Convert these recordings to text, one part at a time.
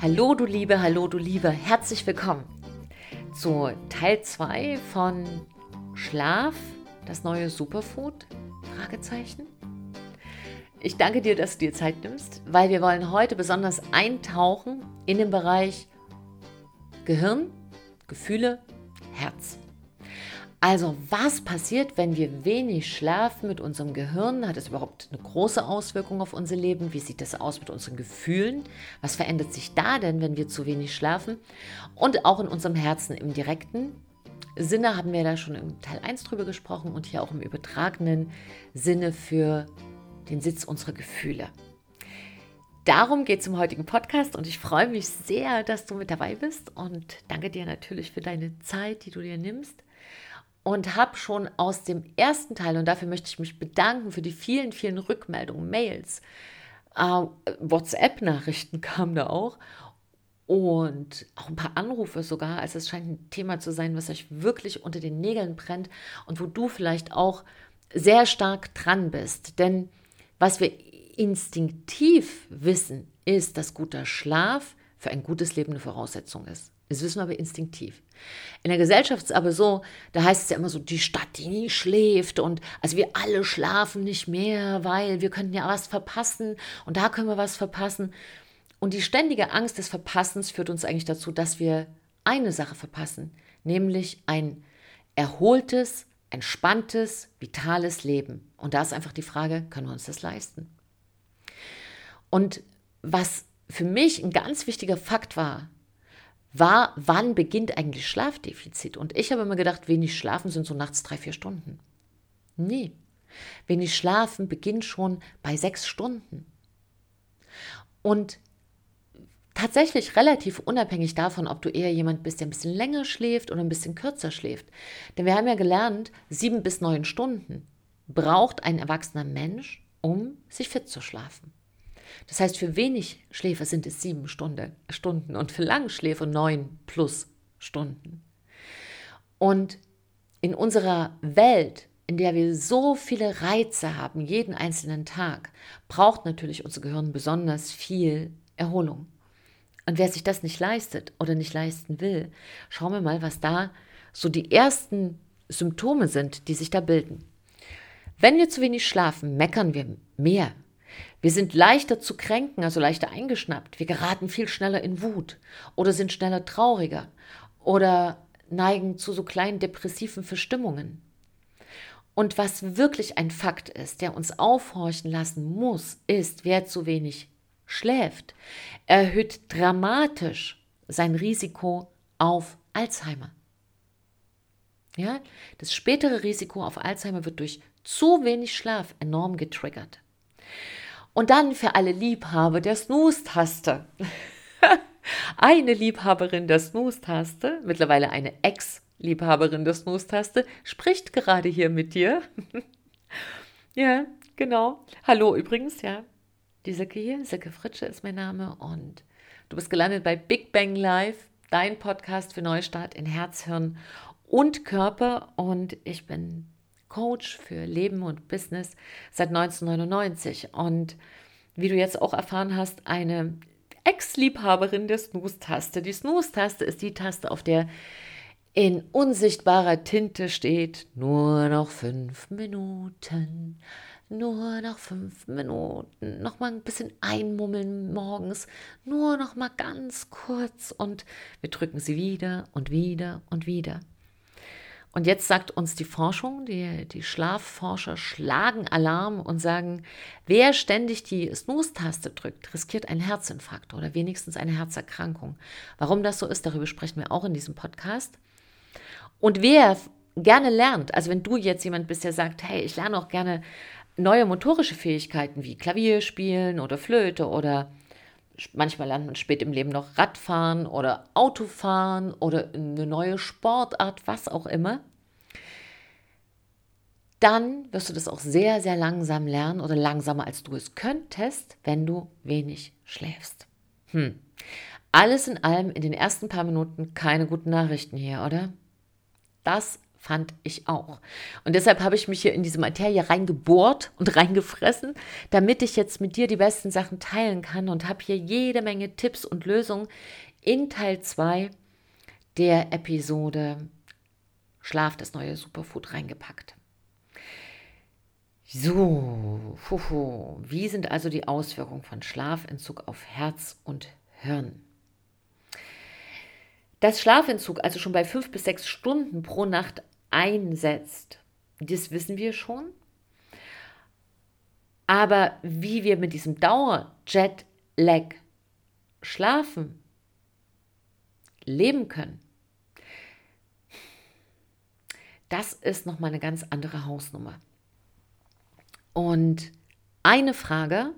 Hallo du Liebe, hallo du Liebe, herzlich willkommen zu Teil 2 von Schlaf, das neue Superfood? Fragezeichen. Ich danke dir, dass du dir Zeit nimmst, weil wir wollen heute besonders eintauchen in den Bereich Gehirn, Gefühle. Also, was passiert, wenn wir wenig schlafen mit unserem Gehirn? Hat es überhaupt eine große Auswirkung auf unser Leben? Wie sieht es aus mit unseren Gefühlen? Was verändert sich da denn, wenn wir zu wenig schlafen? Und auch in unserem Herzen im direkten Sinne haben wir da schon im Teil 1 drüber gesprochen und hier auch im übertragenen Sinne für den Sitz unserer Gefühle. Darum geht es im heutigen Podcast und ich freue mich sehr, dass du mit dabei bist und danke dir natürlich für deine Zeit, die du dir nimmst und habe schon aus dem ersten Teil, und dafür möchte ich mich bedanken für die vielen, vielen Rückmeldungen, Mails, äh, WhatsApp-Nachrichten kamen da auch und auch ein paar Anrufe sogar. Also es scheint ein Thema zu sein, was euch wirklich unter den Nägeln brennt und wo du vielleicht auch sehr stark dran bist. Denn was wir instinktiv wissen, ist, dass guter Schlaf für ein gutes Leben eine Voraussetzung ist. Das wissen wir aber instinktiv. In der Gesellschaft ist es aber so, da heißt es ja immer so, die Stadt, die nie schläft und also wir alle schlafen nicht mehr, weil wir könnten ja was verpassen und da können wir was verpassen. Und die ständige Angst des Verpassens führt uns eigentlich dazu, dass wir eine Sache verpassen, nämlich ein erholtes, entspanntes, vitales Leben. Und da ist einfach die Frage, können wir uns das leisten? Und was für mich ein ganz wichtiger Fakt war, war, wann beginnt eigentlich Schlafdefizit? Und ich habe immer gedacht, wenig schlafen sind so nachts drei, vier Stunden. Nee, wenig schlafen beginnt schon bei sechs Stunden. Und tatsächlich relativ unabhängig davon, ob du eher jemand bist, der ein bisschen länger schläft oder ein bisschen kürzer schläft. Denn wir haben ja gelernt, sieben bis neun Stunden braucht ein erwachsener Mensch, um sich fit zu schlafen. Das heißt, für wenig Schläfer sind es sieben Stunde, Stunden und für Langschläfer neun plus Stunden. Und in unserer Welt, in der wir so viele Reize haben, jeden einzelnen Tag, braucht natürlich unser Gehirn besonders viel Erholung. Und wer sich das nicht leistet oder nicht leisten will, schauen wir mal, was da so die ersten Symptome sind, die sich da bilden. Wenn wir zu wenig schlafen, meckern wir mehr, wir sind leichter zu kränken, also leichter eingeschnappt. Wir geraten viel schneller in Wut oder sind schneller trauriger oder neigen zu so kleinen depressiven Verstimmungen. Und was wirklich ein Fakt ist, der uns aufhorchen lassen muss, ist, wer zu wenig schläft, erhöht dramatisch sein Risiko auf Alzheimer. Ja, das spätere Risiko auf Alzheimer wird durch zu wenig Schlaf enorm getriggert. Und dann für alle Liebhaber der Snooze-Taste. eine Liebhaberin der Snooze-Taste, mittlerweile eine Ex-Liebhaberin der Snooze-Taste, spricht gerade hier mit dir. ja, genau. Hallo übrigens, ja. Die Silke hier, Silke Fritsche ist mein Name und du bist gelandet bei Big Bang Live, dein Podcast für Neustart in Herz, Hirn und Körper und ich bin Coach für Leben und Business seit 1999 und wie du jetzt auch erfahren hast, eine Ex-Liebhaberin der Snooze-Taste. Die Snooze-Taste ist die Taste, auf der in unsichtbarer Tinte steht, nur noch fünf Minuten, nur noch fünf Minuten, noch mal ein bisschen einmummeln morgens, nur noch mal ganz kurz und wir drücken sie wieder und wieder und wieder. Und jetzt sagt uns die Forschung, die, die Schlafforscher schlagen Alarm und sagen, wer ständig die Snooze-Taste drückt, riskiert einen Herzinfarkt oder wenigstens eine Herzerkrankung. Warum das so ist, darüber sprechen wir auch in diesem Podcast. Und wer gerne lernt, also wenn du jetzt jemand bist, der sagt, hey, ich lerne auch gerne neue motorische Fähigkeiten wie Klavier spielen oder Flöte oder manchmal lernt man spät im Leben noch Radfahren oder Autofahren oder eine neue Sportart, was auch immer. Dann wirst du das auch sehr, sehr langsam lernen oder langsamer als du es könntest, wenn du wenig schläfst. Hm. Alles in allem in den ersten paar Minuten keine guten Nachrichten hier, oder? Das fand ich auch. Und deshalb habe ich mich hier in diese Materie reingebohrt und reingefressen, damit ich jetzt mit dir die besten Sachen teilen kann und habe hier jede Menge Tipps und Lösungen in Teil 2 der Episode Schlaf, das neue Superfood reingepackt. So, fuhu. wie sind also die Auswirkungen von Schlafentzug auf Herz und Hirn? Dass Schlafentzug also schon bei fünf bis sechs Stunden pro Nacht einsetzt, das wissen wir schon. Aber wie wir mit diesem Dauer-Jet-Lag schlafen, leben können, das ist nochmal eine ganz andere Hausnummer. Und eine Frage,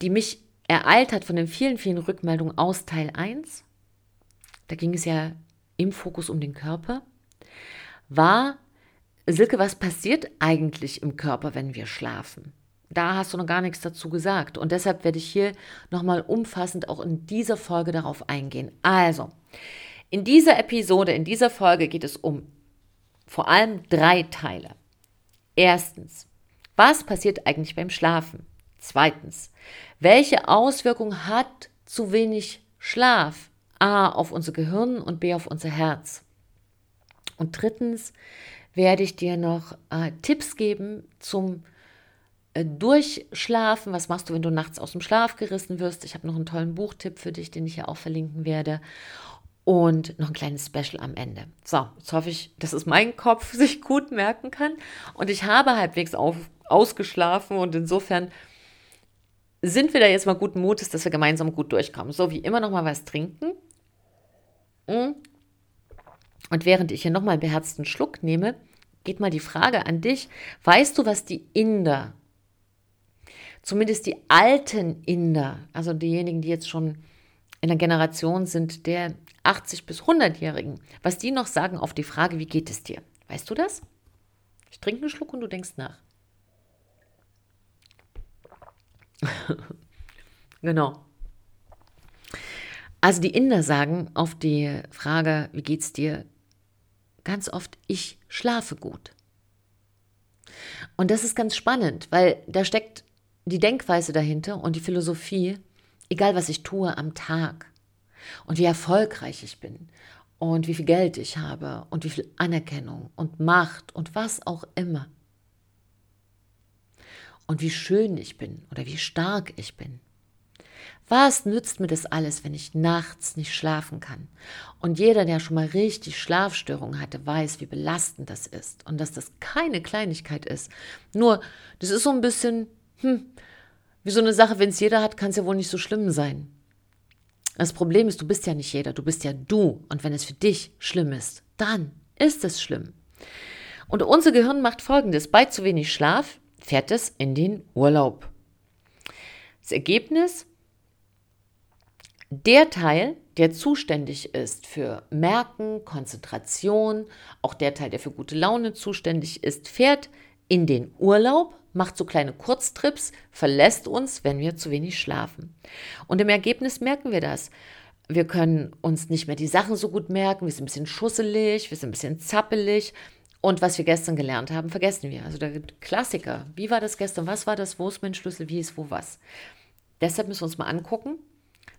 die mich ereilt hat von den vielen, vielen Rückmeldungen aus Teil 1, da ging es ja im Fokus um den Körper, war, Silke, was passiert eigentlich im Körper, wenn wir schlafen? Da hast du noch gar nichts dazu gesagt. Und deshalb werde ich hier nochmal umfassend auch in dieser Folge darauf eingehen. Also, in dieser Episode, in dieser Folge geht es um vor allem drei Teile. Erstens, was passiert eigentlich beim Schlafen? Zweitens, welche Auswirkungen hat zu wenig Schlaf A auf unser Gehirn und B auf unser Herz? Und drittens werde ich dir noch äh, Tipps geben zum äh, Durchschlafen. Was machst du, wenn du nachts aus dem Schlaf gerissen wirst? Ich habe noch einen tollen Buchtipp für dich, den ich hier auch verlinken werde. Und noch ein kleines Special am Ende. So, jetzt hoffe ich, dass es mein Kopf sich gut merken kann. Und ich habe halbwegs auf, ausgeschlafen und insofern sind wir da jetzt mal guten Mutes, dass wir gemeinsam gut durchkommen. So, wie immer noch mal was trinken. Mm. Und während ich hier nochmal einen beherzten Schluck nehme, geht mal die Frage an dich. Weißt du, was die Inder, zumindest die alten Inder, also diejenigen, die jetzt schon in der Generation sind der 80 bis 100-Jährigen, was die noch sagen auf die Frage, wie geht es dir? Weißt du das? Ich trinke einen Schluck und du denkst nach. genau. Also die Inder sagen auf die Frage, wie geht's dir, ganz oft, ich schlafe gut. Und das ist ganz spannend, weil da steckt die Denkweise dahinter und die Philosophie, egal was ich tue am Tag und wie erfolgreich ich bin und wie viel Geld ich habe und wie viel Anerkennung und Macht und was auch immer. Und wie schön ich bin oder wie stark ich bin. Was nützt mir das alles, wenn ich nachts nicht schlafen kann? Und jeder, der schon mal richtig Schlafstörungen hatte, weiß, wie belastend das ist und dass das keine Kleinigkeit ist. Nur, das ist so ein bisschen, hm, wie so eine Sache, wenn es jeder hat, kann es ja wohl nicht so schlimm sein. Das Problem ist, du bist ja nicht jeder, du bist ja du. Und wenn es für dich schlimm ist, dann ist es schlimm. Und unser Gehirn macht folgendes: Bei zu wenig Schlaf fährt es in den Urlaub. Das Ergebnis, der Teil, der zuständig ist für Merken, Konzentration, auch der Teil, der für gute Laune zuständig ist, fährt in den Urlaub, macht so kleine Kurztrips, verlässt uns, wenn wir zu wenig schlafen. Und im Ergebnis merken wir das. Wir können uns nicht mehr die Sachen so gut merken, wir sind ein bisschen schusselig, wir sind ein bisschen zappelig. Und was wir gestern gelernt haben, vergessen wir. Also der Klassiker, wie war das gestern, was war das, wo ist mein Schlüssel, wie ist wo was. Deshalb müssen wir uns mal angucken,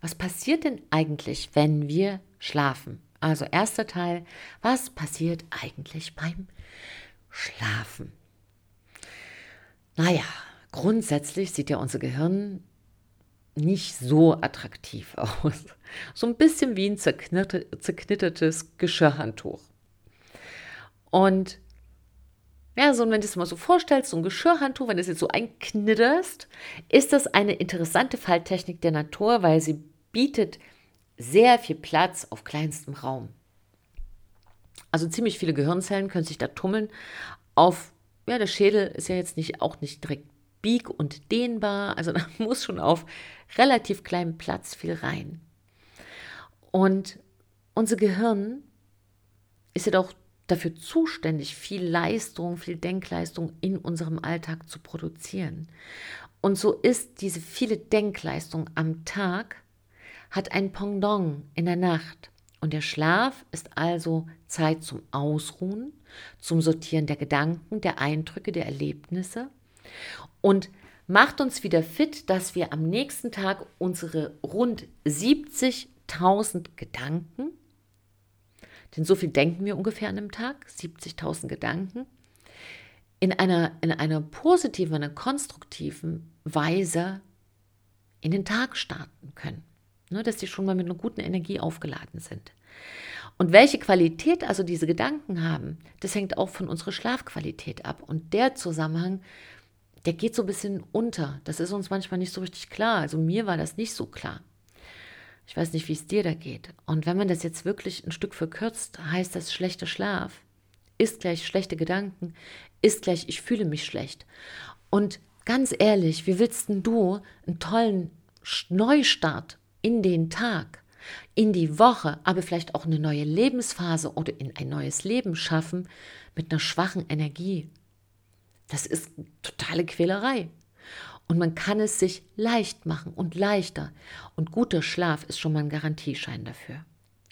was passiert denn eigentlich, wenn wir schlafen? Also erster Teil, was passiert eigentlich beim Schlafen? Naja, grundsätzlich sieht ja unser Gehirn nicht so attraktiv aus. So ein bisschen wie ein zerknittertes Geschirrhandtuch. Und ja, so, wenn du es mal so vorstellst, so ein Geschirrhandtuch, wenn du es jetzt so einknitterst, ist das eine interessante Falttechnik der Natur, weil sie bietet sehr viel Platz auf kleinstem Raum. Also ziemlich viele Gehirnzellen können sich da tummeln. Auf, ja, der Schädel ist ja jetzt nicht, auch nicht direkt bieg- und dehnbar, also da muss schon auf relativ kleinem Platz viel rein. Und unser Gehirn ist ja doch dafür zuständig, viel Leistung, viel Denkleistung in unserem Alltag zu produzieren. Und so ist diese viele Denkleistung am Tag hat ein Pendant in der Nacht. Und der Schlaf ist also Zeit zum Ausruhen, zum Sortieren der Gedanken, der Eindrücke, der Erlebnisse und macht uns wieder fit, dass wir am nächsten Tag unsere rund 70.000 Gedanken, denn so viel denken wir ungefähr an einem Tag, 70.000 Gedanken, in einer, in einer positiven, einer konstruktiven Weise in den Tag starten können. Ne, dass die schon mal mit einer guten Energie aufgeladen sind. Und welche Qualität also diese Gedanken haben, das hängt auch von unserer Schlafqualität ab. Und der Zusammenhang, der geht so ein bisschen unter. Das ist uns manchmal nicht so richtig klar. Also mir war das nicht so klar. Ich weiß nicht, wie es dir da geht. Und wenn man das jetzt wirklich ein Stück verkürzt, heißt das schlechter Schlaf, ist gleich schlechte Gedanken, ist gleich ich fühle mich schlecht. Und ganz ehrlich, wie willst denn du einen tollen Neustart in den Tag, in die Woche, aber vielleicht auch eine neue Lebensphase oder in ein neues Leben schaffen mit einer schwachen Energie? Das ist totale Quälerei. Und man kann es sich leicht machen und leichter. Und guter Schlaf ist schon mal ein Garantieschein dafür.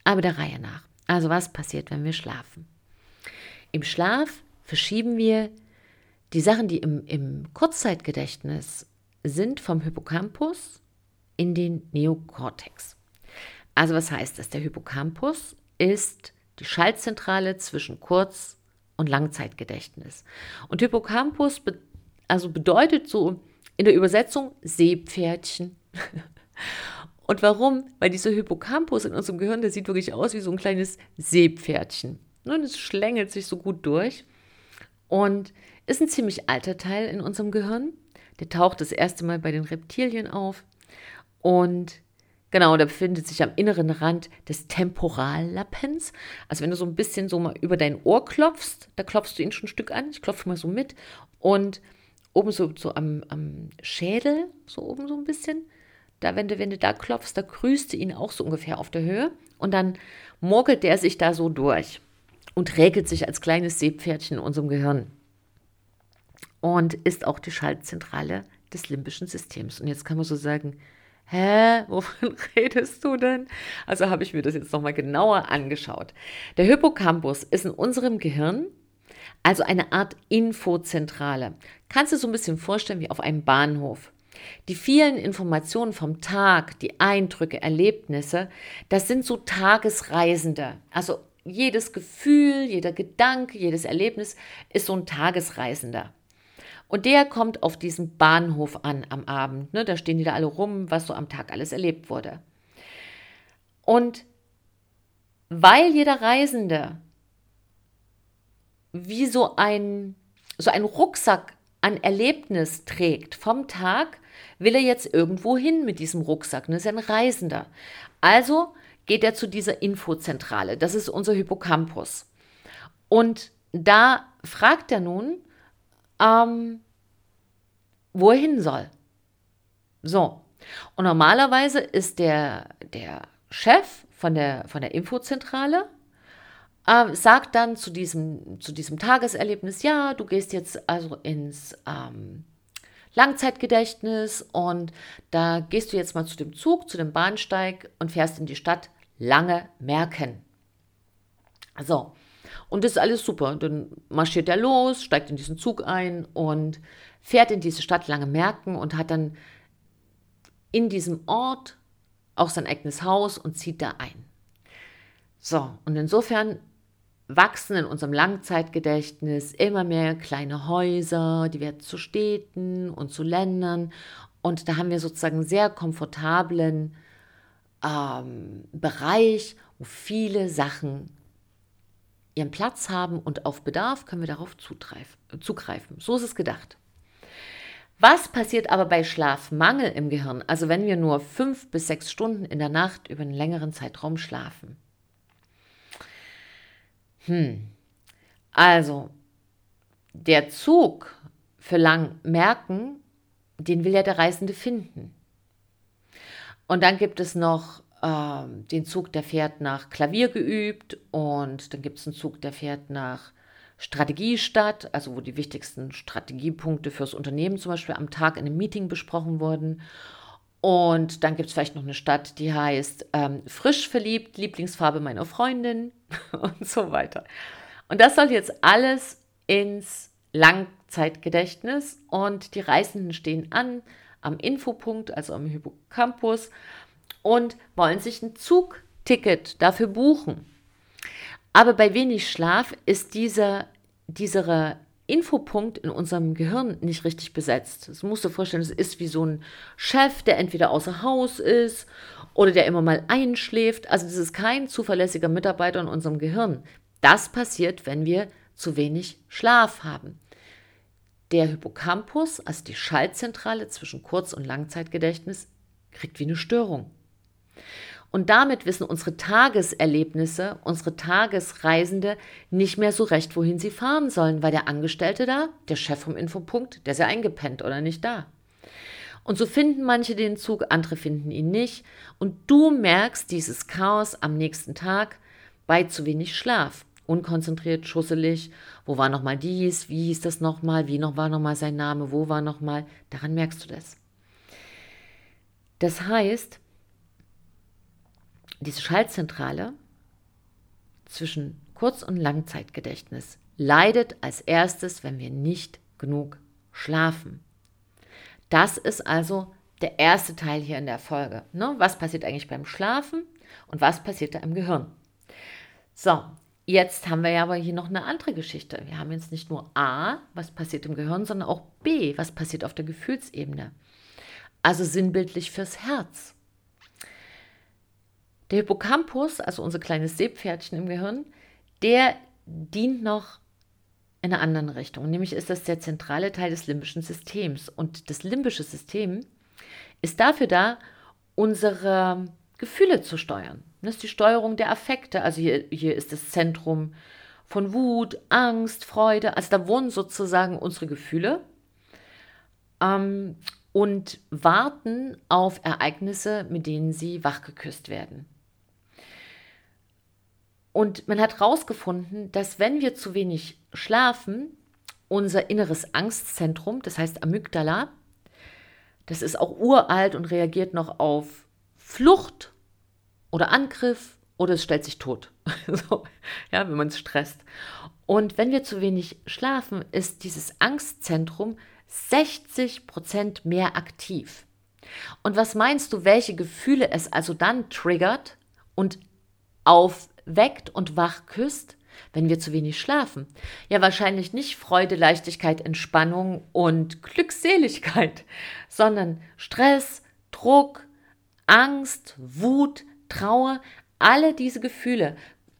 Aber der Reihe nach. Also was passiert, wenn wir schlafen? Im Schlaf verschieben wir die Sachen, die im, im Kurzzeitgedächtnis sind, vom Hippocampus in den Neokortex. Also was heißt das? Der Hippocampus ist die Schaltzentrale zwischen Kurz- und Langzeitgedächtnis. Und Hippocampus be also bedeutet so in der Übersetzung Seepferdchen. Und warum? Weil dieser Hippocampus in unserem Gehirn, der sieht wirklich aus wie so ein kleines Seepferdchen. Und es schlängelt sich so gut durch. Und ist ein ziemlich alter Teil in unserem Gehirn. Der taucht das erste Mal bei den Reptilien auf. Und genau, der befindet sich am inneren Rand des Temporallappens. Also wenn du so ein bisschen so mal über dein Ohr klopfst, da klopfst du ihn schon ein Stück an. Ich klopfe mal so mit. Und oben so, so am, am Schädel, so oben so ein bisschen, da, wenn du, wenn du da klopfst, da grüßt du ihn auch so ungefähr auf der Höhe. Und dann morgelt der sich da so durch und regelt sich als kleines Seepferdchen in unserem Gehirn. Und ist auch die Schaltzentrale des limbischen Systems. Und jetzt kann man so sagen, hä, wovon redest du denn? Also habe ich mir das jetzt nochmal genauer angeschaut. Der Hippocampus ist in unserem Gehirn also eine Art Infozentrale. Kannst du so ein bisschen vorstellen wie auf einem Bahnhof. Die vielen Informationen vom Tag, die Eindrücke, Erlebnisse, das sind so Tagesreisende. Also jedes Gefühl, jeder Gedanke, jedes Erlebnis ist so ein Tagesreisender. Und der kommt auf diesem Bahnhof an am Abend. Ne? Da stehen die da alle rum, was so am Tag alles erlebt wurde. Und weil jeder Reisende wie so ein, so ein Rucksack an Erlebnis trägt vom Tag, will er jetzt irgendwo hin mit diesem Rucksack. Das ist ein Reisender. Also geht er zu dieser Infozentrale. Das ist unser Hippocampus. Und da fragt er nun, ähm, wo er hin soll. So. Und normalerweise ist der, der Chef von der, von der Infozentrale äh, sagt dann zu diesem, zu diesem Tageserlebnis, ja, du gehst jetzt also ins ähm, Langzeitgedächtnis und da gehst du jetzt mal zu dem Zug, zu dem Bahnsteig und fährst in die Stadt lange merken. So, und das ist alles super. Dann marschiert er los, steigt in diesen Zug ein und fährt in diese Stadt lange merken und hat dann in diesem Ort auch sein eigenes Haus und zieht da ein. So, und insofern wachsen in unserem Langzeitgedächtnis immer mehr kleine Häuser, die werden zu Städten und zu Ländern. Und da haben wir sozusagen einen sehr komfortablen ähm, Bereich, wo viele Sachen ihren Platz haben und auf Bedarf können wir darauf zugreifen. So ist es gedacht. Was passiert aber bei Schlafmangel im Gehirn, also wenn wir nur fünf bis sechs Stunden in der Nacht über einen längeren Zeitraum schlafen? Hm. Also, der Zug für lang merken, den will ja der Reisende finden. Und dann gibt es noch äh, den Zug, der fährt nach Klavier geübt und dann gibt es einen Zug, der fährt nach Strategiestadt, also wo die wichtigsten Strategiepunkte fürs Unternehmen zum Beispiel am Tag in einem Meeting besprochen wurden. Und dann gibt es vielleicht noch eine Stadt, die heißt ähm, frisch verliebt, Lieblingsfarbe meiner Freundin und so weiter. Und das soll jetzt alles ins Langzeitgedächtnis und die Reisenden stehen an am Infopunkt, also am Hippocampus und wollen sich ein Zugticket dafür buchen. Aber bei wenig Schlaf ist dieser, dieser Infopunkt in unserem Gehirn nicht richtig besetzt. Das musst du vorstellen, es ist wie so ein Chef, der entweder außer Haus ist oder der immer mal einschläft. Also das ist kein zuverlässiger Mitarbeiter in unserem Gehirn. Das passiert, wenn wir zu wenig Schlaf haben. Der Hippocampus, also die Schaltzentrale zwischen Kurz- und Langzeitgedächtnis, kriegt wie eine Störung. Und damit wissen unsere Tageserlebnisse, unsere Tagesreisende nicht mehr so recht, wohin sie fahren sollen, weil der Angestellte da, der Chef vom Infopunkt, der ist ja eingepennt oder nicht da. Und so finden manche den Zug, andere finden ihn nicht. Und du merkst dieses Chaos am nächsten Tag bei zu wenig Schlaf. Unkonzentriert, schusselig. Wo war nochmal dies? Wie hieß das nochmal? Wie noch war nochmal sein Name? Wo war nochmal? Daran merkst du das. Das heißt, diese Schaltzentrale zwischen Kurz- und Langzeitgedächtnis leidet als erstes, wenn wir nicht genug schlafen. Das ist also der erste Teil hier in der Folge. Ne? Was passiert eigentlich beim Schlafen und was passiert da im Gehirn? So, jetzt haben wir ja aber hier noch eine andere Geschichte. Wir haben jetzt nicht nur A, was passiert im Gehirn, sondern auch B, was passiert auf der Gefühlsebene. Also sinnbildlich fürs Herz. Der Hippocampus, also unser kleines Seepferdchen im Gehirn, der dient noch in einer anderen Richtung. Nämlich ist das der zentrale Teil des limbischen Systems. Und das limbische System ist dafür da, unsere Gefühle zu steuern. Das ist die Steuerung der Affekte. Also hier, hier ist das Zentrum von Wut, Angst, Freude. Also da wohnen sozusagen unsere Gefühle ähm, und warten auf Ereignisse, mit denen sie wachgeküsst werden. Und man hat herausgefunden, dass wenn wir zu wenig schlafen, unser inneres Angstzentrum, das heißt Amygdala, das ist auch uralt und reagiert noch auf Flucht oder Angriff oder es stellt sich tot. so, ja, wenn man es stresst. Und wenn wir zu wenig schlafen, ist dieses Angstzentrum 60 Prozent mehr aktiv. Und was meinst du, welche Gefühle es also dann triggert und auf weckt und wach küsst, wenn wir zu wenig schlafen? Ja, wahrscheinlich nicht Freude, Leichtigkeit, Entspannung und Glückseligkeit, sondern Stress, Druck, Angst, Wut, Trauer, alle diese Gefühle.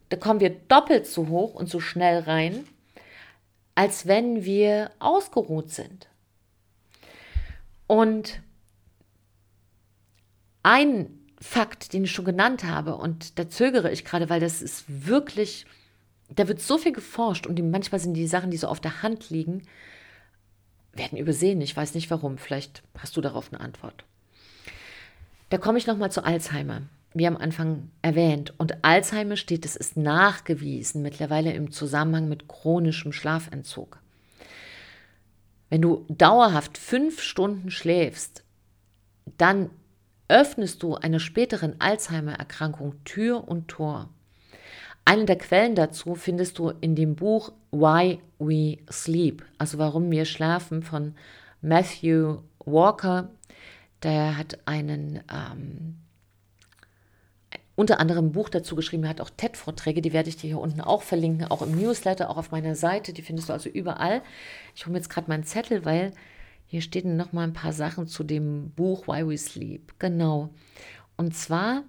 Da kommen wir doppelt so hoch und so schnell rein, als wenn wir ausgeruht sind. Und ein Fakt, den ich schon genannt habe, und da zögere ich gerade, weil das ist wirklich, da wird so viel geforscht und die, manchmal sind die Sachen, die so auf der Hand liegen, werden übersehen. Ich weiß nicht warum. Vielleicht hast du darauf eine Antwort. Da komme ich nochmal zu Alzheimer. Wie am Anfang erwähnt. Und Alzheimer steht, es ist nachgewiesen, mittlerweile im Zusammenhang mit chronischem Schlafentzug. Wenn du dauerhaft fünf Stunden schläfst, dann öffnest du einer späteren Alzheimer-Erkrankung Tür und Tor. Eine der Quellen dazu findest du in dem Buch Why We Sleep, also warum wir schlafen von Matthew Walker. Der hat einen ähm, unter anderem ein Buch dazu geschrieben, er hat auch TED-Vorträge, die werde ich dir hier unten auch verlinken, auch im Newsletter, auch auf meiner Seite, die findest du also überall. Ich hole mir jetzt gerade meinen Zettel, weil hier stehen noch mal ein paar Sachen zu dem Buch Why We Sleep. Genau. Und zwar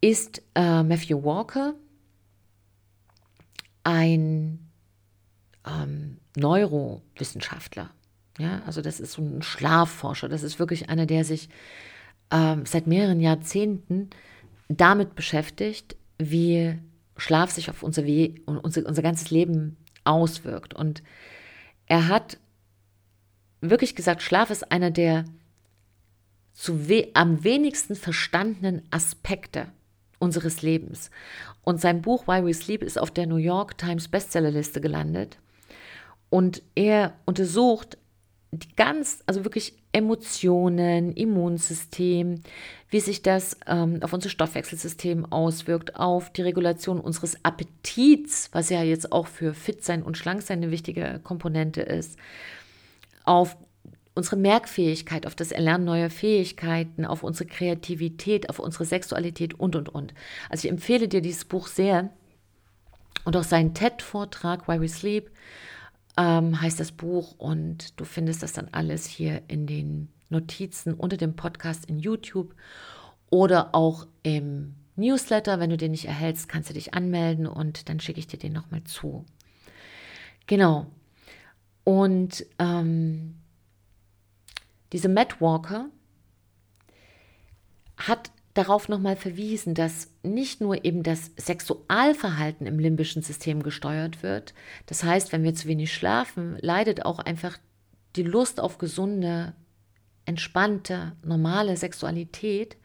ist äh, Matthew Walker ein ähm, Neurowissenschaftler. Ja, also das ist so ein Schlafforscher. Das ist wirklich einer, der sich ähm, seit mehreren Jahrzehnten damit beschäftigt, wie Schlaf sich auf unser, We unser, unser ganzes Leben auswirkt. Und er hat wirklich gesagt, Schlaf ist einer der we am wenigsten verstandenen Aspekte unseres Lebens. Und sein Buch Why We Sleep ist auf der New York Times Bestsellerliste gelandet. Und er untersucht die ganz, also wirklich Emotionen, Immunsystem, wie sich das ähm, auf unser Stoffwechselsystem auswirkt, auf die Regulation unseres Appetits, was ja jetzt auch für fit sein und schlank sein eine wichtige Komponente ist, auf unsere Merkfähigkeit, auf das Erlernen neuer Fähigkeiten, auf unsere Kreativität, auf unsere Sexualität und, und, und. Also ich empfehle dir dieses Buch sehr und auch seinen TED-Vortrag, Why We Sleep, ähm, heißt das Buch und du findest das dann alles hier in den Notizen unter dem Podcast in YouTube oder auch im Newsletter. Wenn du den nicht erhältst, kannst du dich anmelden und dann schicke ich dir den nochmal zu. Genau. Und ähm, diese Matt Walker hat darauf nochmal verwiesen, dass nicht nur eben das Sexualverhalten im limbischen System gesteuert wird. Das heißt, wenn wir zu wenig schlafen, leidet auch einfach die Lust auf gesunde, entspannte, normale Sexualität,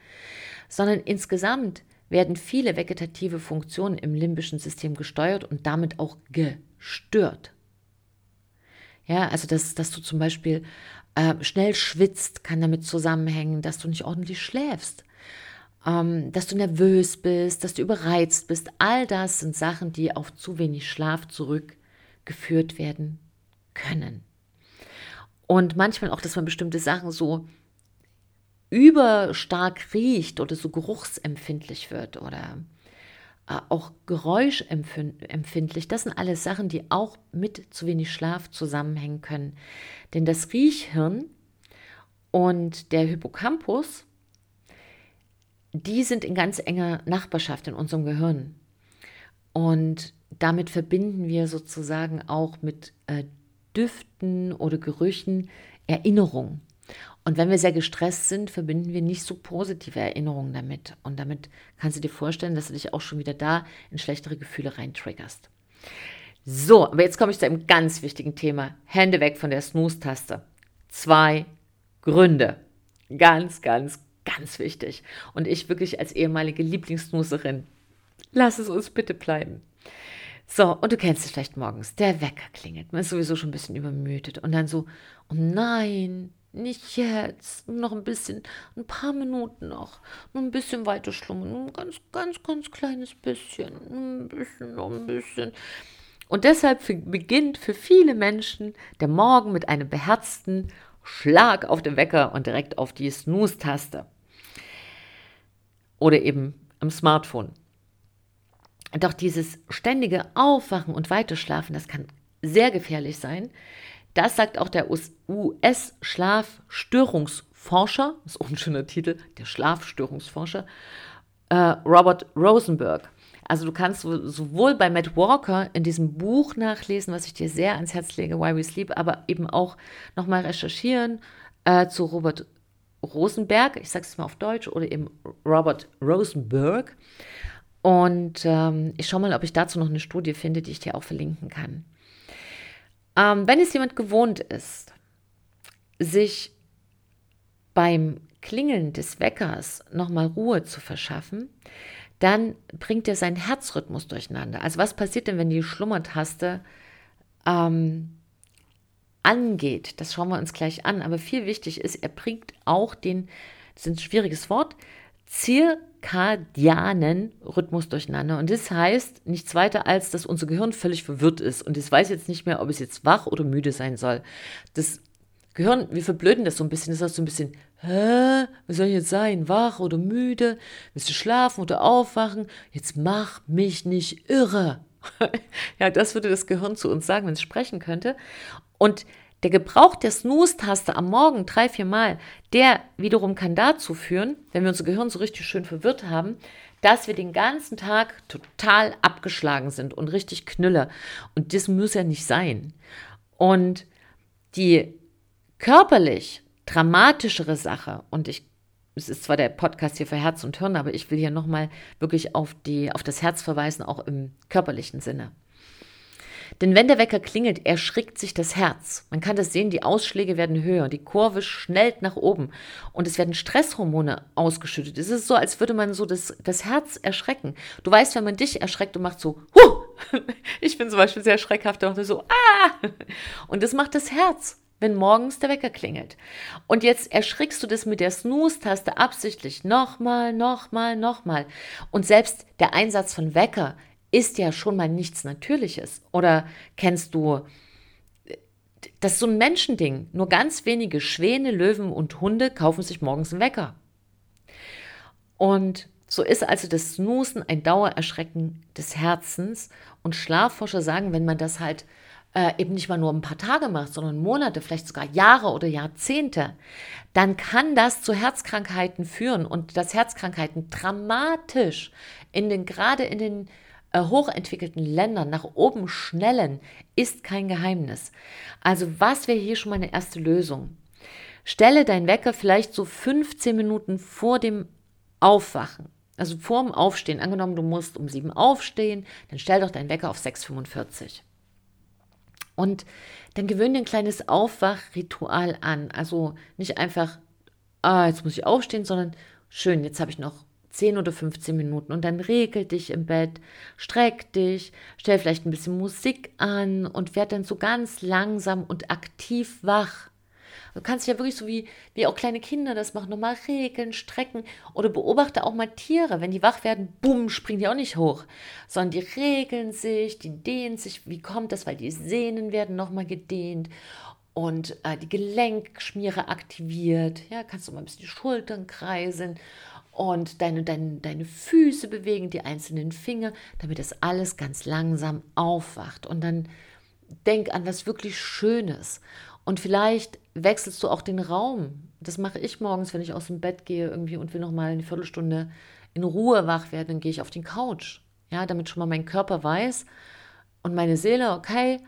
sondern insgesamt werden viele vegetative Funktionen im limbischen System gesteuert und damit auch gestört. Ja, also dass, dass du zum Beispiel äh, schnell schwitzt, kann damit zusammenhängen, dass du nicht ordentlich schläfst ähm, dass du nervös bist, dass du überreizt bist. All das sind Sachen, die auf zu wenig Schlaf zurückgeführt werden können. Und manchmal auch, dass man bestimmte Sachen so überstark riecht oder so geruchsempfindlich wird oder auch geräuschempfindlich. Das sind alles Sachen, die auch mit zu wenig Schlaf zusammenhängen können. Denn das Riechhirn und der Hippocampus die sind in ganz enger Nachbarschaft in unserem Gehirn. Und damit verbinden wir sozusagen auch mit äh, Düften oder Gerüchen Erinnerungen. Und wenn wir sehr gestresst sind, verbinden wir nicht so positive Erinnerungen damit. Und damit kannst du dir vorstellen, dass du dich auch schon wieder da in schlechtere Gefühle reintriggerst. So, aber jetzt komme ich zu einem ganz wichtigen Thema. Hände weg von der Snooze-Taste. Zwei Gründe. Ganz, ganz, Ganz wichtig. Und ich wirklich als ehemalige Lieblingssnoozerin. Lass es uns bitte bleiben. So, und du kennst es vielleicht morgens. Der Wecker klingelt. Man ist sowieso schon ein bisschen übermüdet. Und dann so, oh nein, nicht jetzt. Noch ein bisschen, ein paar Minuten noch. Nur ein bisschen weiter schlummern. Ein ganz, ganz, ganz kleines bisschen. Ein bisschen, noch ein bisschen. Und deshalb beginnt für viele Menschen der Morgen mit einem beherzten Schlag auf den Wecker und direkt auf die Snooze-Taste. Oder eben am Smartphone. Doch dieses ständige Aufwachen und Weiterschlafen, das kann sehr gefährlich sein. Das sagt auch der US-Schlafstörungsforscher, das ist auch ein schöner Titel, der Schlafstörungsforscher, äh, Robert Rosenberg. Also du kannst sowohl bei Matt Walker in diesem Buch nachlesen, was ich dir sehr ans Herz lege, Why We Sleep, aber eben auch nochmal recherchieren äh, zu Robert Rosenberg, ich sage es mal auf Deutsch, oder eben Robert Rosenberg. Und ähm, ich schaue mal, ob ich dazu noch eine Studie finde, die ich dir auch verlinken kann. Ähm, wenn es jemand gewohnt ist, sich beim Klingeln des Weckers nochmal Ruhe zu verschaffen, dann bringt er seinen Herzrhythmus durcheinander. Also was passiert denn, wenn die Schlummertaste ähm, angeht? Das schauen wir uns gleich an. Aber viel wichtig ist, er bringt auch den, das ist ein schwieriges Wort, zirkadianen Rhythmus durcheinander. Und das heißt nichts weiter, als dass unser Gehirn völlig verwirrt ist. Und es weiß jetzt nicht mehr, ob es jetzt wach oder müde sein soll. Das Gehirn, wir verblöden das so ein bisschen. Das heißt so ein bisschen, hä, was soll ich jetzt sein? Wach oder müde? Willst du schlafen oder aufwachen? Jetzt mach mich nicht irre. ja, das würde das Gehirn zu uns sagen, wenn es sprechen könnte. Und der Gebrauch der Snooze-Taste am Morgen drei, vier Mal, der wiederum kann dazu führen, wenn wir unser Gehirn so richtig schön verwirrt haben, dass wir den ganzen Tag total abgeschlagen sind und richtig knülle. Und das muss ja nicht sein. Und die körperlich dramatischere Sache, und ich, es ist zwar der Podcast hier für Herz und Hirn, aber ich will hier nochmal wirklich auf, die, auf das Herz verweisen, auch im körperlichen Sinne. Denn wenn der Wecker klingelt, erschrickt sich das Herz. Man kann das sehen, die Ausschläge werden höher, die Kurve schnellt nach oben und es werden Stresshormone ausgeschüttet. Es ist so, als würde man so das, das Herz erschrecken. Du weißt, wenn man dich erschreckt und macht so, huh! ich bin zum Beispiel sehr schreckhaft, und so, ah! Und das macht das Herz wenn morgens der Wecker klingelt. Und jetzt erschrickst du das mit der Snooze-Taste absichtlich nochmal, nochmal, nochmal. Und selbst der Einsatz von Wecker ist ja schon mal nichts Natürliches. Oder kennst du, das ist so ein Menschending. Nur ganz wenige Schwäne, Löwen und Hunde kaufen sich morgens einen Wecker. Und so ist also das Snoosen ein Dauererschrecken des Herzens. Und Schlafforscher sagen, wenn man das halt äh, eben nicht mal nur ein paar Tage macht, sondern Monate, vielleicht sogar Jahre oder Jahrzehnte, dann kann das zu Herzkrankheiten führen und dass Herzkrankheiten dramatisch in den, gerade in den äh, hochentwickelten Ländern nach oben schnellen, ist kein Geheimnis. Also was wäre hier schon mal eine erste Lösung? Stelle dein Wecker vielleicht so 15 Minuten vor dem Aufwachen. Also vor dem Aufstehen. Angenommen, du musst um 7 aufstehen, dann stell doch deinen Wecker auf 6,45. Und dann gewöhne ein kleines Aufwachritual an. Also nicht einfach, ah, jetzt muss ich aufstehen, sondern schön, jetzt habe ich noch 10 oder 15 Minuten und dann regel dich im Bett, streck dich, stell vielleicht ein bisschen Musik an und werd dann so ganz langsam und aktiv wach. Du kannst ja wirklich so wie, wie auch kleine Kinder das machen, nochmal regeln, strecken oder beobachte auch mal Tiere. Wenn die wach werden, bumm, springen die auch nicht hoch, sondern die regeln sich, die dehnen sich. Wie kommt das? Weil die Sehnen werden nochmal gedehnt und äh, die Gelenkschmiere aktiviert. Ja, kannst du mal ein bisschen die Schultern kreisen und deine, deine, deine Füße bewegen, die einzelnen Finger, damit das alles ganz langsam aufwacht. Und dann denk an was wirklich Schönes. Und vielleicht wechselst du auch den Raum. Das mache ich morgens, wenn ich aus dem Bett gehe irgendwie und will noch mal eine Viertelstunde in Ruhe wach werden, dann gehe ich auf den Couch. Ja, damit schon mal mein Körper weiß und meine Seele, okay,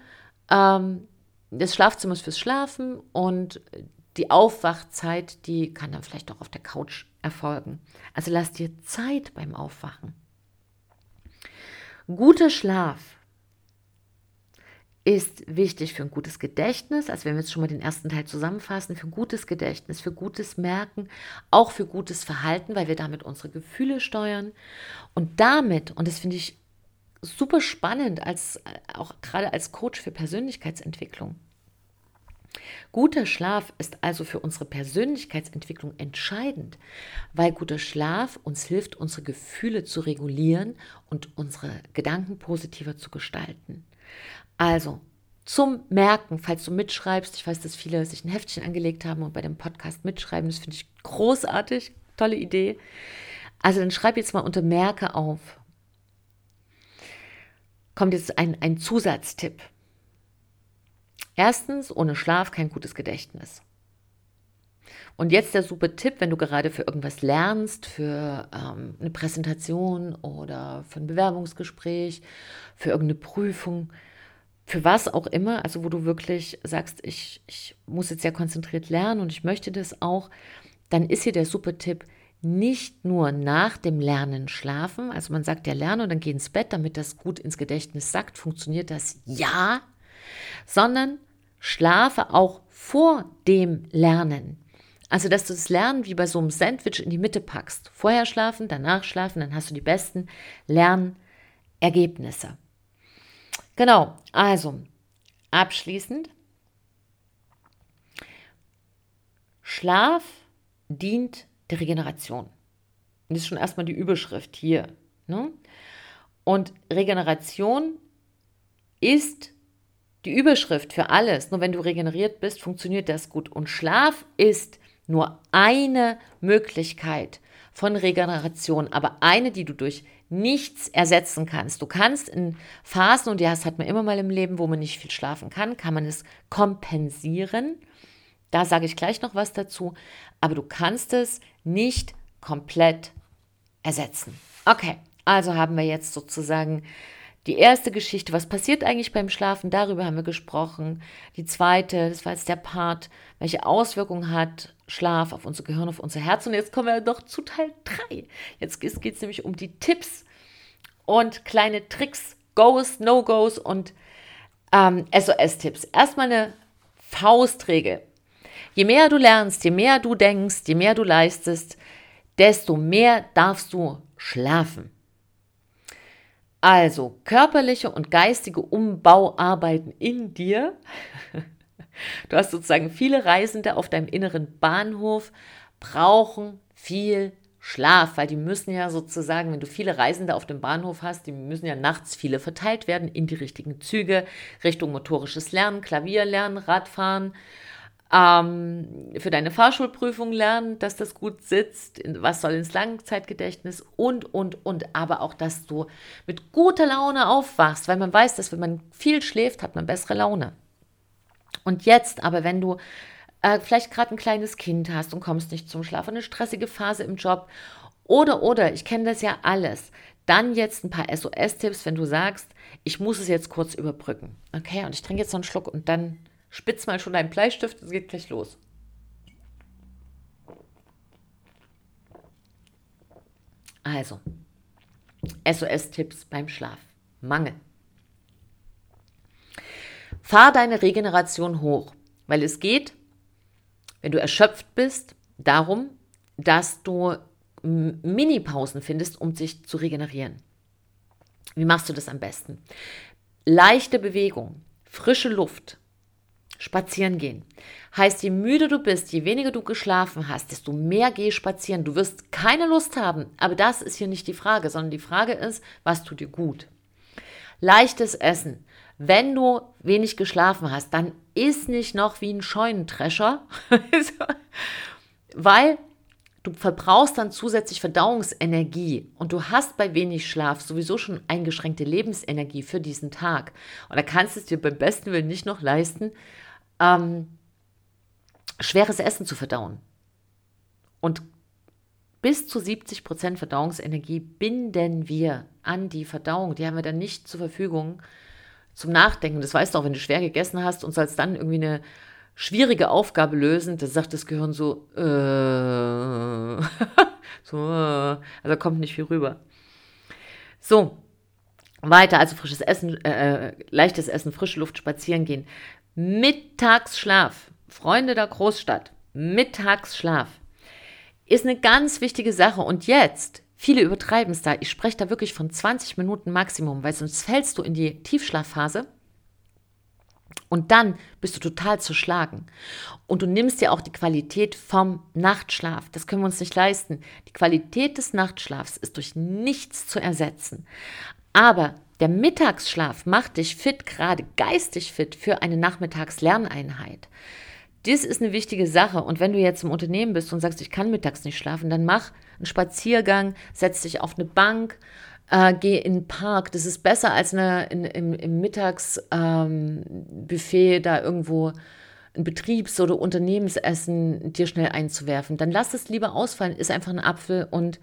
ähm, das Schlafzimmer ist fürs Schlafen und die Aufwachzeit, die kann dann vielleicht auch auf der Couch erfolgen. Also lass dir Zeit beim Aufwachen. Guter Schlaf ist wichtig für ein gutes Gedächtnis, also wenn wir jetzt schon mal den ersten Teil zusammenfassen, für gutes Gedächtnis, für gutes Merken, auch für gutes Verhalten, weil wir damit unsere Gefühle steuern und damit, und das finde ich super spannend, als, auch gerade als Coach für Persönlichkeitsentwicklung, Guter Schlaf ist also für unsere Persönlichkeitsentwicklung entscheidend, weil guter Schlaf uns hilft, unsere Gefühle zu regulieren und unsere Gedanken positiver zu gestalten. Also zum Merken, falls du mitschreibst, ich weiß, dass viele sich ein Heftchen angelegt haben und bei dem Podcast mitschreiben, das finde ich großartig, tolle Idee. Also dann schreib jetzt mal unter Merke auf. Kommt jetzt ein, ein Zusatztipp. Erstens, ohne Schlaf kein gutes Gedächtnis. Und jetzt der super Tipp, wenn du gerade für irgendwas lernst, für ähm, eine Präsentation oder für ein Bewerbungsgespräch, für irgendeine Prüfung, für was auch immer, also wo du wirklich sagst, ich, ich muss jetzt sehr konzentriert lernen und ich möchte das auch, dann ist hier der super Tipp, nicht nur nach dem Lernen schlafen, also man sagt ja lernen und dann geh ins Bett, damit das gut ins Gedächtnis sagt, funktioniert das? Ja, sondern schlafe auch vor dem Lernen. Also, dass du das Lernen wie bei so einem Sandwich in die Mitte packst. Vorher schlafen, danach schlafen, dann hast du die besten Lernergebnisse. Genau, also abschließend. Schlaf dient der Regeneration. Das ist schon erstmal die Überschrift hier. Ne? Und Regeneration ist die Überschrift für alles. Nur wenn du regeneriert bist, funktioniert das gut. Und Schlaf ist nur eine Möglichkeit von Regeneration, aber eine, die du durch nichts ersetzen kannst. Du kannst in Phasen, und ja, das hat man immer mal im Leben, wo man nicht viel schlafen kann, kann man es kompensieren. Da sage ich gleich noch was dazu, aber du kannst es nicht komplett ersetzen. Okay, also haben wir jetzt sozusagen die erste Geschichte, was passiert eigentlich beim Schlafen, darüber haben wir gesprochen. Die zweite, das war jetzt der Part, welche Auswirkungen hat Schlaf auf unser Gehirn, auf unser Herz. Und jetzt kommen wir doch zu Teil 3. Jetzt geht es nämlich um die Tipps und kleine Tricks, Goes, No-Goes und ähm, SOS-Tipps. Erstmal eine Faustregel. Je mehr du lernst, je mehr du denkst, je mehr du leistest, desto mehr darfst du schlafen. Also körperliche und geistige Umbauarbeiten in dir. Du hast sozusagen viele Reisende auf deinem inneren Bahnhof, brauchen viel Schlaf, weil die müssen ja sozusagen, wenn du viele Reisende auf dem Bahnhof hast, die müssen ja nachts viele verteilt werden in die richtigen Züge, Richtung motorisches Lernen, Klavier lernen, Radfahren, ähm, für deine Fahrschulprüfung lernen, dass das gut sitzt, was soll ins Langzeitgedächtnis und, und, und. Aber auch, dass du mit guter Laune aufwachst, weil man weiß, dass wenn man viel schläft, hat man bessere Laune. Und jetzt aber, wenn du äh, vielleicht gerade ein kleines Kind hast und kommst nicht zum Schlaf, eine stressige Phase im Job oder, oder, ich kenne das ja alles, dann jetzt ein paar SOS-Tipps, wenn du sagst, ich muss es jetzt kurz überbrücken. Okay, und ich trinke jetzt noch einen Schluck und dann Spitz mal schon deinen Bleistift, es geht gleich los. Also, SOS-Tipps beim Schlaf. Mangel. Fahr deine Regeneration hoch, weil es geht, wenn du erschöpft bist, darum, dass du Mini-Pausen findest, um sich zu regenerieren. Wie machst du das am besten? Leichte Bewegung, frische Luft, Spazieren gehen. Heißt, je müde du bist, je weniger du geschlafen hast, desto mehr geh spazieren. Du wirst keine Lust haben, aber das ist hier nicht die Frage, sondern die Frage ist, was tut dir gut? Leichtes Essen. Wenn du wenig geschlafen hast, dann ist nicht noch wie ein Scheunentrescher, weil du verbrauchst dann zusätzlich Verdauungsenergie und du hast bei wenig Schlaf sowieso schon eingeschränkte Lebensenergie für diesen Tag. Und da kannst du es dir beim besten Willen nicht noch leisten, ähm, schweres Essen zu verdauen. Und bis zu 70 Prozent Verdauungsenergie binden wir an die Verdauung. Die haben wir dann nicht zur Verfügung zum Nachdenken. Das weißt du auch, wenn du schwer gegessen hast und sollst dann irgendwie eine schwierige Aufgabe lösen, da sagt das Gehirn so, äh, so, äh, also kommt nicht viel rüber. So, weiter, also frisches Essen, äh, äh leichtes Essen, frische Luft, spazieren gehen. Mittagsschlaf, Freunde der Großstadt, Mittagsschlaf ist eine ganz wichtige Sache. Und jetzt, viele übertreiben es da, ich spreche da wirklich von 20 Minuten Maximum, weil sonst fällst du in die Tiefschlafphase und dann bist du total zerschlagen. Und du nimmst ja auch die Qualität vom Nachtschlaf. Das können wir uns nicht leisten. Die Qualität des Nachtschlafs ist durch nichts zu ersetzen. Aber der Mittagsschlaf macht dich fit, gerade geistig fit für eine Nachmittagslerneinheit. Das ist eine wichtige Sache. Und wenn du jetzt im Unternehmen bist und sagst, ich kann mittags nicht schlafen, dann mach einen Spaziergang, setz dich auf eine Bank, äh, geh in den Park. Das ist besser als eine, in, im, im Mittagsbuffet ähm, da irgendwo ein Betriebs- oder Unternehmensessen dir schnell einzuwerfen. Dann lass es lieber ausfallen, ist einfach ein Apfel und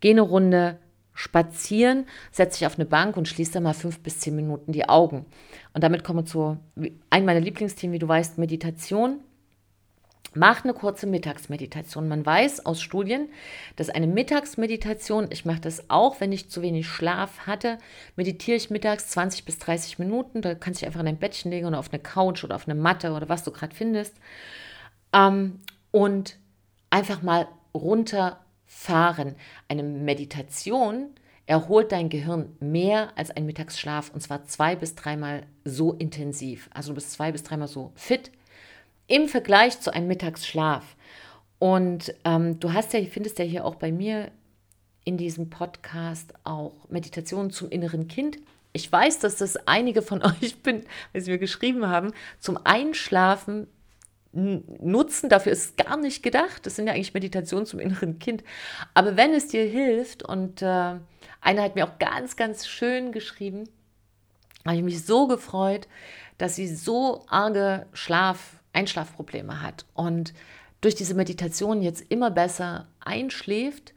geh eine Runde spazieren, setze dich auf eine Bank und schließe dann mal fünf bis zehn Minuten die Augen. Und damit kommen wir zu einem meiner Lieblingsthemen, wie du weißt, Meditation. Mach eine kurze Mittagsmeditation. Man weiß aus Studien, dass eine Mittagsmeditation, ich mache das auch, wenn ich zu wenig Schlaf hatte, meditiere ich mittags 20 bis 30 Minuten. Da kannst du dich einfach in dein Bettchen legen oder auf eine Couch oder auf eine Matte oder was du gerade findest. Ähm, und einfach mal runter fahren. Eine Meditation erholt dein Gehirn mehr als ein Mittagsschlaf und zwar zwei bis dreimal so intensiv. Also du bist zwei bis dreimal so fit im Vergleich zu einem Mittagsschlaf. Und ähm, du hast ja, findest ja hier auch bei mir in diesem Podcast auch Meditationen zum inneren Kind. Ich weiß, dass das einige von euch bin, sie mir geschrieben haben, zum Einschlafen nutzen. Dafür ist es gar nicht gedacht. Das sind ja eigentlich Meditationen zum inneren Kind. Aber wenn es dir hilft, und äh, einer hat mir auch ganz, ganz schön geschrieben, habe ich mich so gefreut, dass sie so arge Schlaf, Einschlafprobleme hat und durch diese Meditation jetzt immer besser einschläft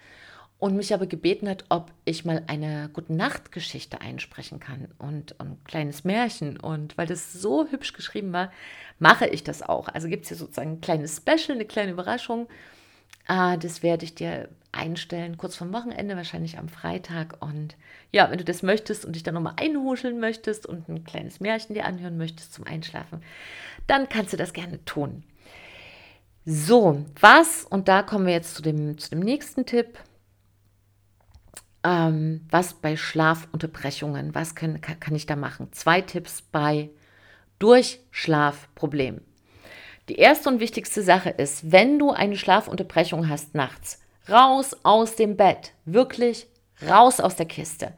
und mich aber gebeten hat, ob ich mal eine gute Nachtgeschichte einsprechen kann und, ein kleines Märchen. Und weil das so hübsch geschrieben war, mache ich das auch. Also gibt es hier sozusagen ein kleines Special, eine kleine Überraschung. Ah, das werde ich dir einstellen, kurz vom Wochenende, wahrscheinlich am Freitag. Und ja, wenn du das möchtest und dich dann nochmal einhuscheln möchtest und ein kleines Märchen dir anhören möchtest zum Einschlafen, dann kannst du das gerne tun. So, was, und da kommen wir jetzt zu dem, zu dem nächsten Tipp, ähm, was bei Schlafunterbrechungen, was können, kann, kann ich da machen? Zwei Tipps bei Durchschlafproblemen. Die erste und wichtigste Sache ist, wenn du eine Schlafunterbrechung hast nachts, raus aus dem Bett, wirklich raus aus der Kiste.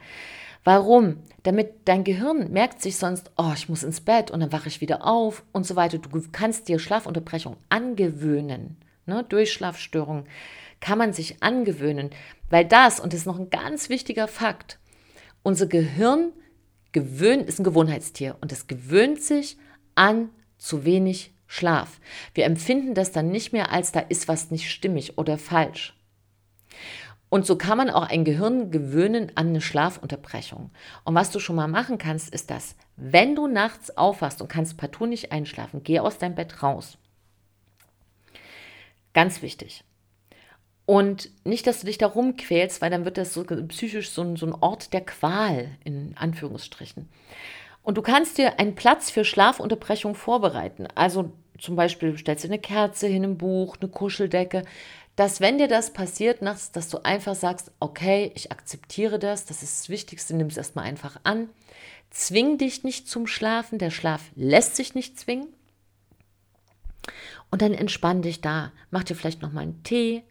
Warum? Damit dein Gehirn merkt sich sonst, oh, ich muss ins Bett und dann wache ich wieder auf und so weiter. Du kannst dir Schlafunterbrechung angewöhnen. Ne? Durch kann man sich angewöhnen, weil das, und das ist noch ein ganz wichtiger Fakt, unser Gehirn gewöhnt, ist ein Gewohnheitstier und es gewöhnt sich an zu wenig Schlaf. Wir empfinden das dann nicht mehr als da ist was nicht stimmig oder falsch. Und so kann man auch ein Gehirn gewöhnen an eine Schlafunterbrechung. Und was du schon mal machen kannst, ist das, wenn du nachts aufwachst und kannst partout nicht einschlafen, geh aus deinem Bett raus. Ganz wichtig. Und nicht, dass du dich da rumquälst, weil dann wird das so psychisch so ein, so ein Ort der Qual, in Anführungsstrichen. Und du kannst dir einen Platz für Schlafunterbrechung vorbereiten. Also zum Beispiel stellst du eine Kerze hin, ein Buch, eine Kuscheldecke dass wenn dir das passiert, dass du einfach sagst, okay, ich akzeptiere das, das ist das Wichtigste, nimm es erstmal einfach an. Zwing dich nicht zum Schlafen, der Schlaf lässt sich nicht zwingen. Und dann entspann dich da. Mach dir vielleicht nochmal einen Tee,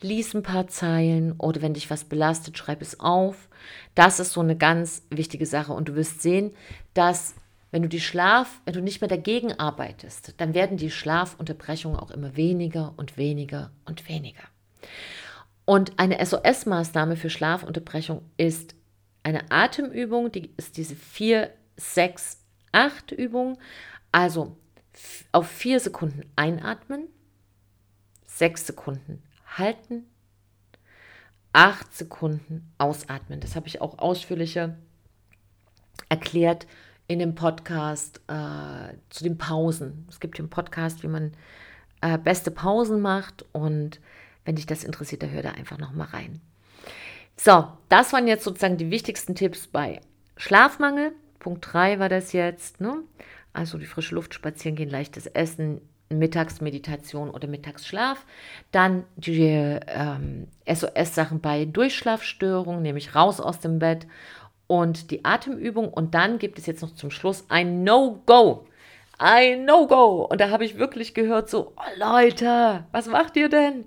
lies ein paar Zeilen oder wenn dich was belastet, schreib es auf. Das ist so eine ganz wichtige Sache und du wirst sehen, dass wenn du die Schlaf, wenn du nicht mehr dagegen arbeitest, dann werden die Schlafunterbrechungen auch immer weniger und weniger und weniger. Und eine SOS-Maßnahme für Schlafunterbrechung ist eine Atemübung, die ist diese 4, 6, 8 Übung. Also auf 4 Sekunden einatmen, 6 Sekunden halten, 8 Sekunden ausatmen. Das habe ich auch ausführlicher erklärt in dem Podcast äh, zu den Pausen. Es gibt hier einen Podcast, wie man äh, beste Pausen macht und wenn dich das interessiert, da hör da einfach noch mal rein. So, das waren jetzt sozusagen die wichtigsten Tipps bei Schlafmangel. Punkt 3 war das jetzt. Ne? Also die frische Luft spazieren gehen, leichtes Essen, Mittagsmeditation oder Mittagsschlaf. Dann die ähm, SOS-Sachen bei Durchschlafstörungen, nämlich raus aus dem Bett und die Atemübung. Und dann gibt es jetzt noch zum Schluss ein No-Go. Ein No-Go. Und da habe ich wirklich gehört, so, oh Leute, was macht ihr denn?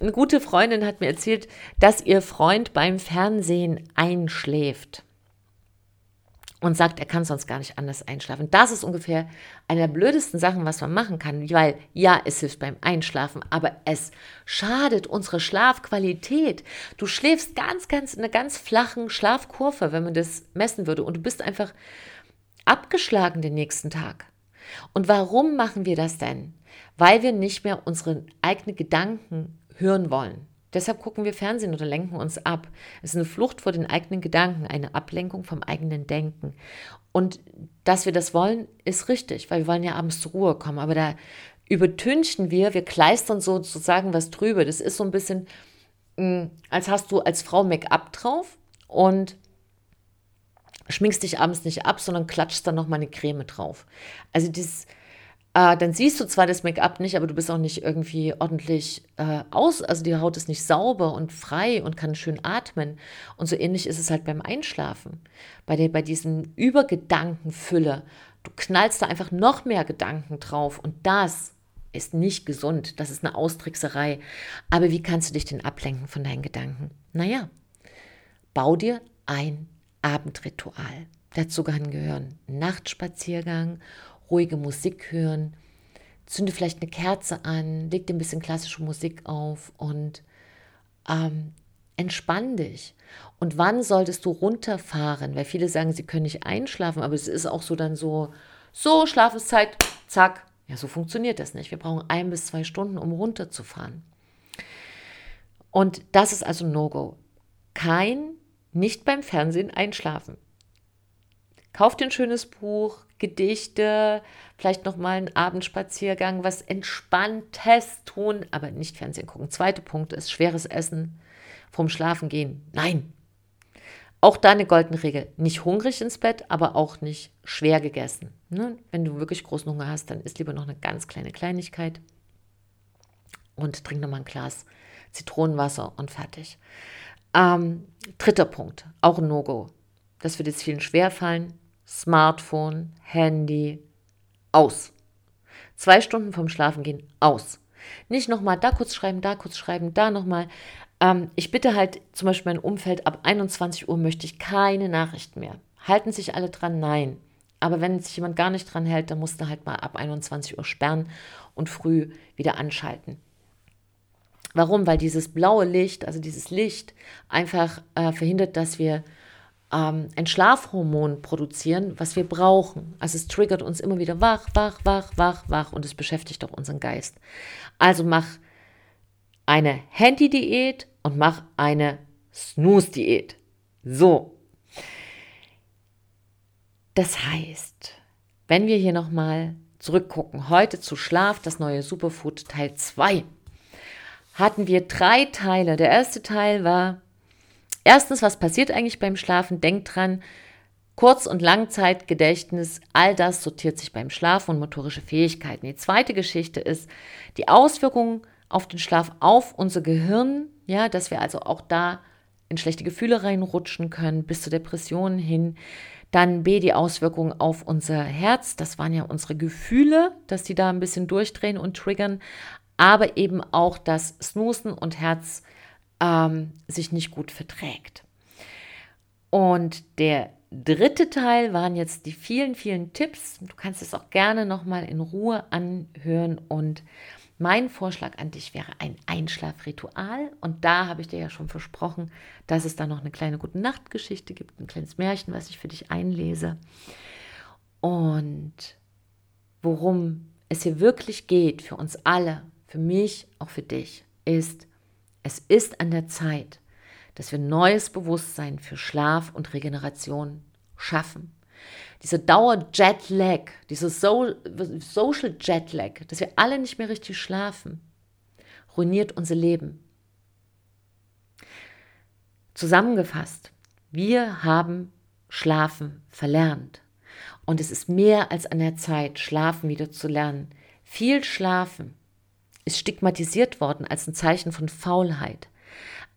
Eine gute Freundin hat mir erzählt, dass ihr Freund beim Fernsehen einschläft und sagt, er kann sonst gar nicht anders einschlafen. Das ist ungefähr eine der blödesten Sachen, was man machen kann, weil ja, es hilft beim Einschlafen, aber es schadet unsere Schlafqualität. Du schläfst ganz, ganz in einer ganz flachen Schlafkurve, wenn man das messen würde, und du bist einfach abgeschlagen den nächsten Tag. Und warum machen wir das denn? Weil wir nicht mehr unsere eigenen Gedanken hören wollen. Deshalb gucken wir Fernsehen oder lenken uns ab. Es ist eine Flucht vor den eigenen Gedanken, eine Ablenkung vom eigenen Denken. Und dass wir das wollen, ist richtig, weil wir wollen ja abends zur Ruhe kommen. Aber da übertünchen wir, wir kleistern sozusagen was drüber. Das ist so ein bisschen, hm, als hast du als Frau Make-up drauf und schminkst dich abends nicht ab, sondern klatschst dann noch mal eine Creme drauf. Also dieses äh, dann siehst du zwar das Make-up nicht, aber du bist auch nicht irgendwie ordentlich äh, aus, also die Haut ist nicht sauber und frei und kann schön atmen. Und so ähnlich ist es halt beim Einschlafen. Bei, der, bei diesem Übergedankenfülle, du knallst da einfach noch mehr Gedanken drauf und das ist nicht gesund, das ist eine Austrickserei. Aber wie kannst du dich denn ablenken von deinen Gedanken? Naja, bau dir ein Abendritual. Dazu gehören Nachtspaziergang ruhige Musik hören, zünde vielleicht eine Kerze an, leg dir ein bisschen klassische Musik auf und ähm, entspann dich. Und wann solltest du runterfahren? Weil viele sagen, sie können nicht einschlafen, aber es ist auch so dann so, so, Schlafenszeit, zack. Ja, so funktioniert das nicht. Wir brauchen ein bis zwei Stunden, um runterzufahren. Und das ist also No-Go. Kein, nicht beim Fernsehen einschlafen. Kauf dir ein schönes Buch, Gedichte, vielleicht noch mal einen Abendspaziergang, was Entspanntes tun, aber nicht Fernsehen gucken. Zweiter Punkt ist schweres Essen vom Schlafen gehen. Nein. Auch da eine goldene Regel. Nicht hungrig ins Bett, aber auch nicht schwer gegessen. Ne? Wenn du wirklich großen Hunger hast, dann isst lieber noch eine ganz kleine Kleinigkeit und trink noch mal ein Glas Zitronenwasser und fertig. Ähm, dritter Punkt, auch ein No-Go. Das wird jetzt vielen schwerfallen. Smartphone, Handy, aus. Zwei Stunden vom Schlafengehen aus. Nicht nochmal da kurz schreiben, da kurz schreiben, da nochmal. Ähm, ich bitte halt zum Beispiel mein Umfeld, ab 21 Uhr möchte ich keine Nachrichten mehr. Halten sich alle dran? Nein. Aber wenn sich jemand gar nicht dran hält, dann musst du halt mal ab 21 Uhr sperren und früh wieder anschalten. Warum? Weil dieses blaue Licht, also dieses Licht, einfach äh, verhindert, dass wir ähm, ein Schlafhormon produzieren, was wir brauchen. Also es triggert uns immer wieder wach, wach, wach, wach, wach und es beschäftigt auch unseren Geist. Also mach eine Handy-Diät und mach eine Snooze-Diät. So. Das heißt, wenn wir hier nochmal zurückgucken, heute zu Schlaf, das neue Superfood Teil 2, hatten wir drei Teile. Der erste Teil war, erstens, was passiert eigentlich beim Schlafen? Denkt dran, Kurz- und Langzeitgedächtnis, all das sortiert sich beim Schlaf und motorische Fähigkeiten. Die zweite Geschichte ist die Auswirkungen auf den Schlaf, auf unser Gehirn, ja, dass wir also auch da in schlechte Gefühle reinrutschen können, bis zu Depressionen hin. Dann B, die Auswirkungen auf unser Herz, das waren ja unsere Gefühle, dass die da ein bisschen durchdrehen und triggern, aber eben auch, dass Snoosen und Herz ähm, sich nicht gut verträgt. Und der dritte Teil waren jetzt die vielen, vielen Tipps. Du kannst es auch gerne nochmal in Ruhe anhören und mein Vorschlag an dich wäre ein Einschlafritual. Und da habe ich dir ja schon versprochen, dass es da noch eine kleine Gute Nacht-Geschichte gibt, ein kleines Märchen, was ich für dich einlese. Und worum es hier wirklich geht, für uns alle, für mich, auch für dich, ist, es ist an der Zeit, dass wir neues Bewusstsein für Schlaf und Regeneration schaffen diese Dauer-Jetlag, dieses so Social Jetlag, dass wir alle nicht mehr richtig schlafen, ruiniert unser Leben. Zusammengefasst, wir haben Schlafen verlernt. Und es ist mehr als an der Zeit, Schlafen wieder zu lernen. Viel Schlafen ist stigmatisiert worden als ein Zeichen von Faulheit.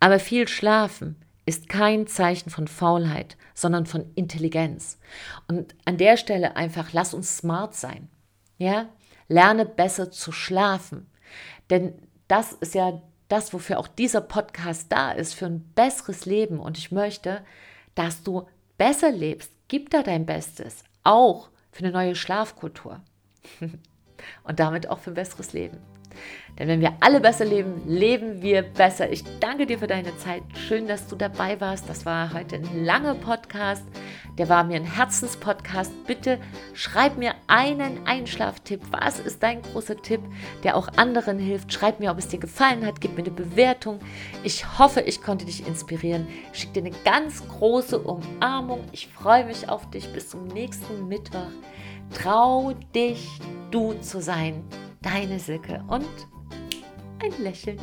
Aber viel Schlafen ist kein Zeichen von Faulheit, sondern von Intelligenz. Und an der Stelle einfach, lass uns smart sein. Ja? Lerne besser zu schlafen. Denn das ist ja das, wofür auch dieser Podcast da ist, für ein besseres Leben. Und ich möchte, dass du besser lebst. Gib da dein Bestes. Auch für eine neue Schlafkultur. Und damit auch für ein besseres Leben. Denn wenn wir alle besser leben, leben wir besser. Ich danke dir für deine Zeit. Schön, dass du dabei warst. Das war heute ein langer Podcast. Der war mir ein Herzenspodcast. Bitte schreib mir einen Einschlaftipp. Was ist dein großer Tipp, der auch anderen hilft? Schreib mir, ob es dir gefallen hat. Gib mir eine Bewertung. Ich hoffe, ich konnte dich inspirieren. Schick dir eine ganz große Umarmung. Ich freue mich auf dich. Bis zum nächsten Mittwoch. Trau dich, du zu sein. Deine Silke und ein Lächeln.